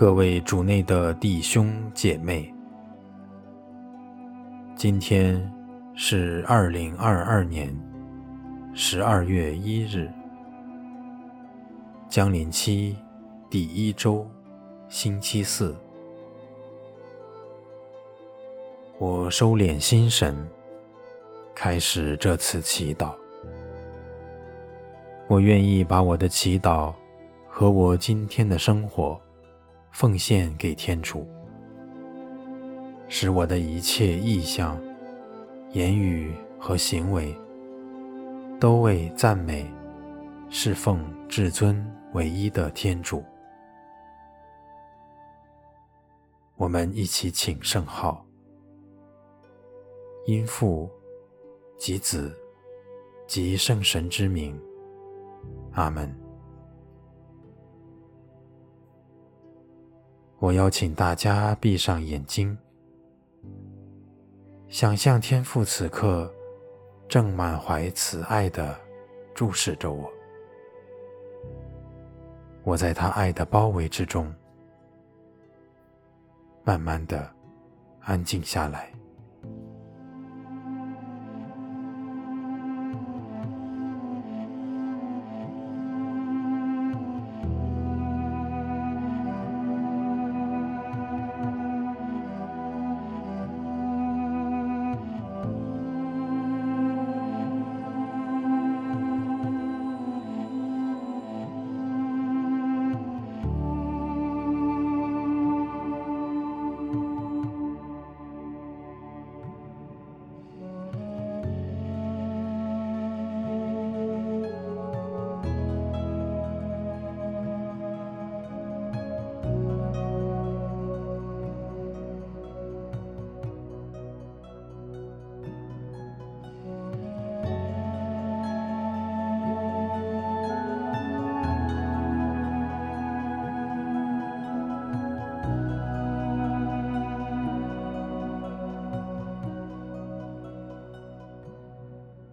各位主内的弟兄姐妹，今天是二零二二年十二月一日，将临期第一周，星期四。我收敛心神，开始这次祈祷。我愿意把我的祈祷和我今天的生活奉献给天主，使我的一切意向、言语和行为都为赞美、侍奉至尊唯一的天主。我们一起请圣号，因父及子及圣神之名。阿门。我邀请大家闭上眼睛，想象天父此刻正满怀慈爱地注视着我，我在他爱的包围之中，慢慢地安静下来。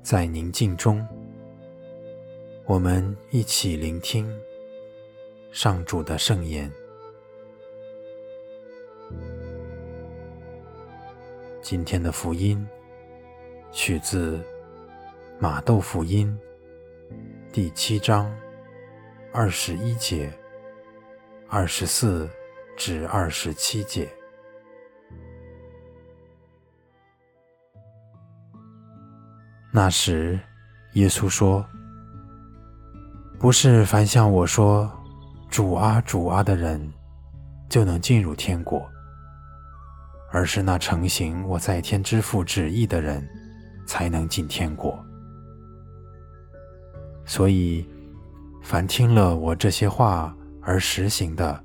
在宁静中，我们一起聆听上主的圣言。今天的福音取自马窦福音第七章二十一节、二十四至二十七节。那时，耶稣说：“不是凡向我说‘主啊，主啊’的人，就能进入天国，而是那承行我在天之父旨意的人，才能进天国。所以，凡听了我这些话而实行的，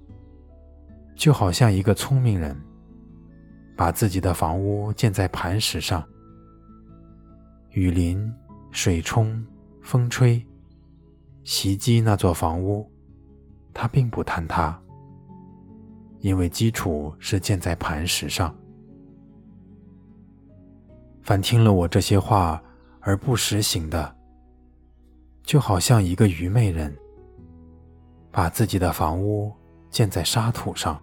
就好像一个聪明人，把自己的房屋建在磐石上。”雨淋、水冲、风吹，袭击那座房屋，它并不坍塌，因为基础是建在磐石上。凡听了我这些话而不实行的，就好像一个愚昧人，把自己的房屋建在沙土上，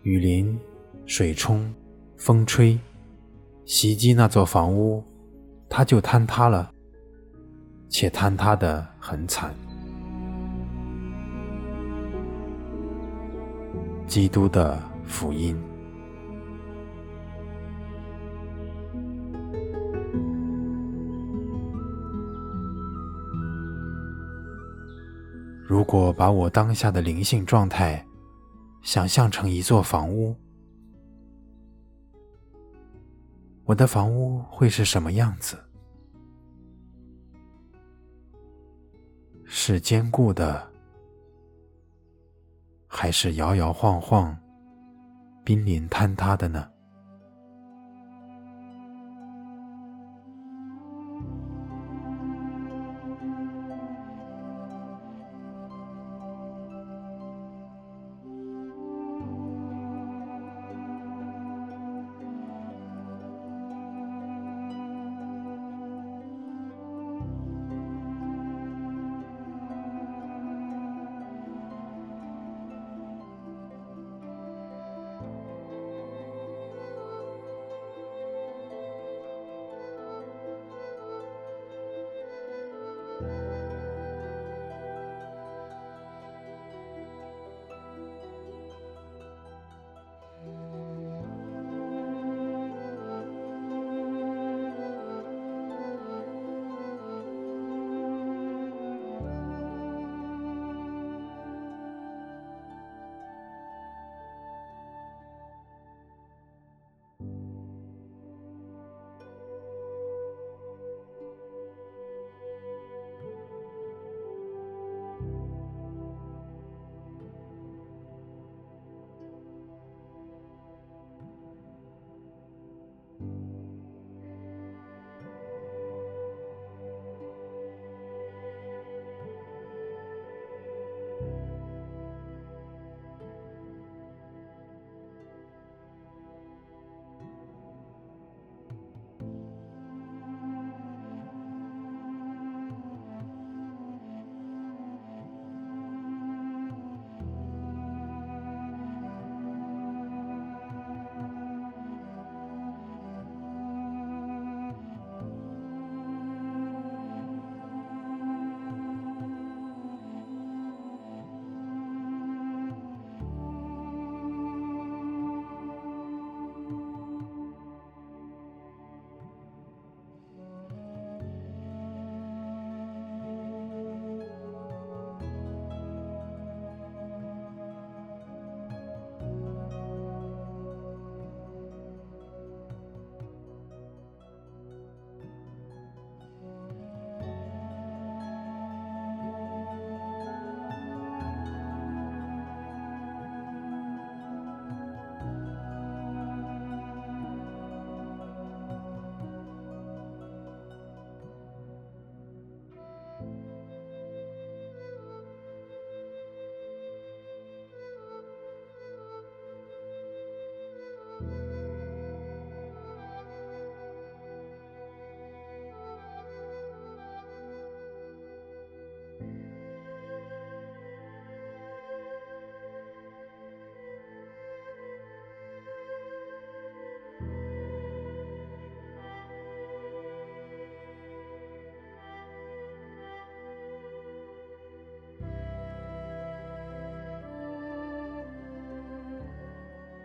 雨淋、水冲、风吹。袭击那座房屋，它就坍塌了，且坍塌得很惨。基督的福音。如果把我当下的灵性状态想象成一座房屋，我的房屋会是什么样子？是坚固的，还是摇摇晃晃、濒临坍塌的呢？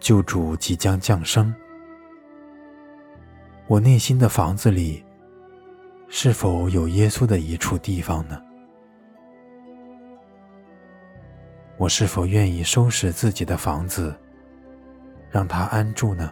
救主即将降生，我内心的房子里是否有耶稣的一处地方呢？我是否愿意收拾自己的房子，让他安住呢？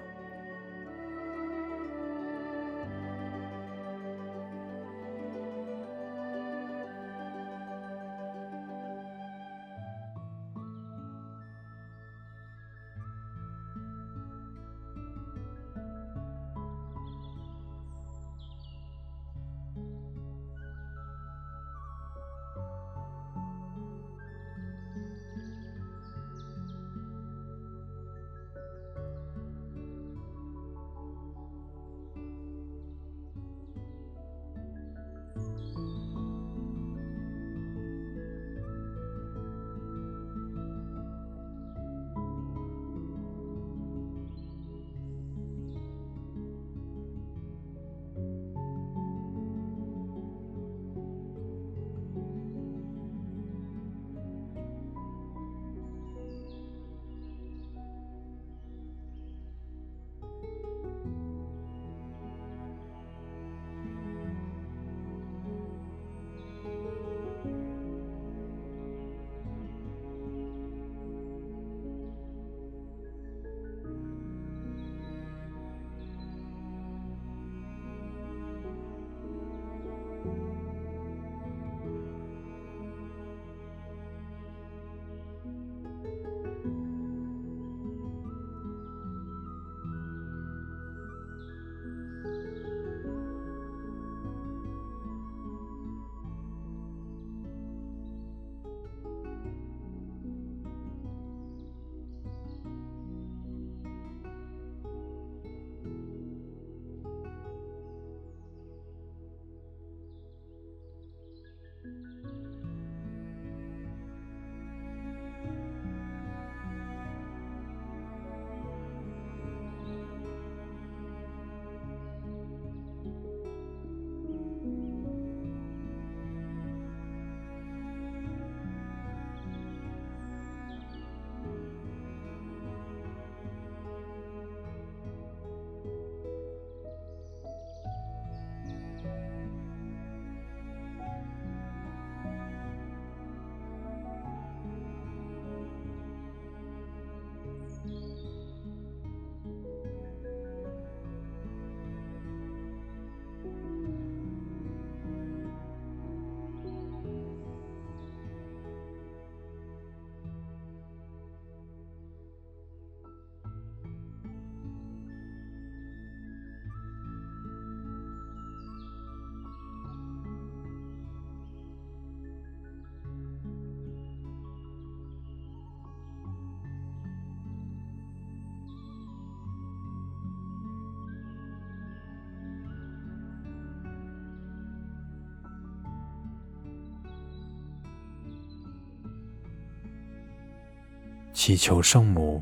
祈求圣母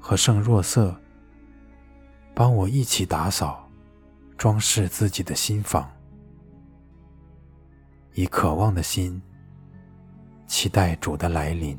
和圣若瑟帮我一起打扫、装饰自己的心房，以渴望的心期待主的来临。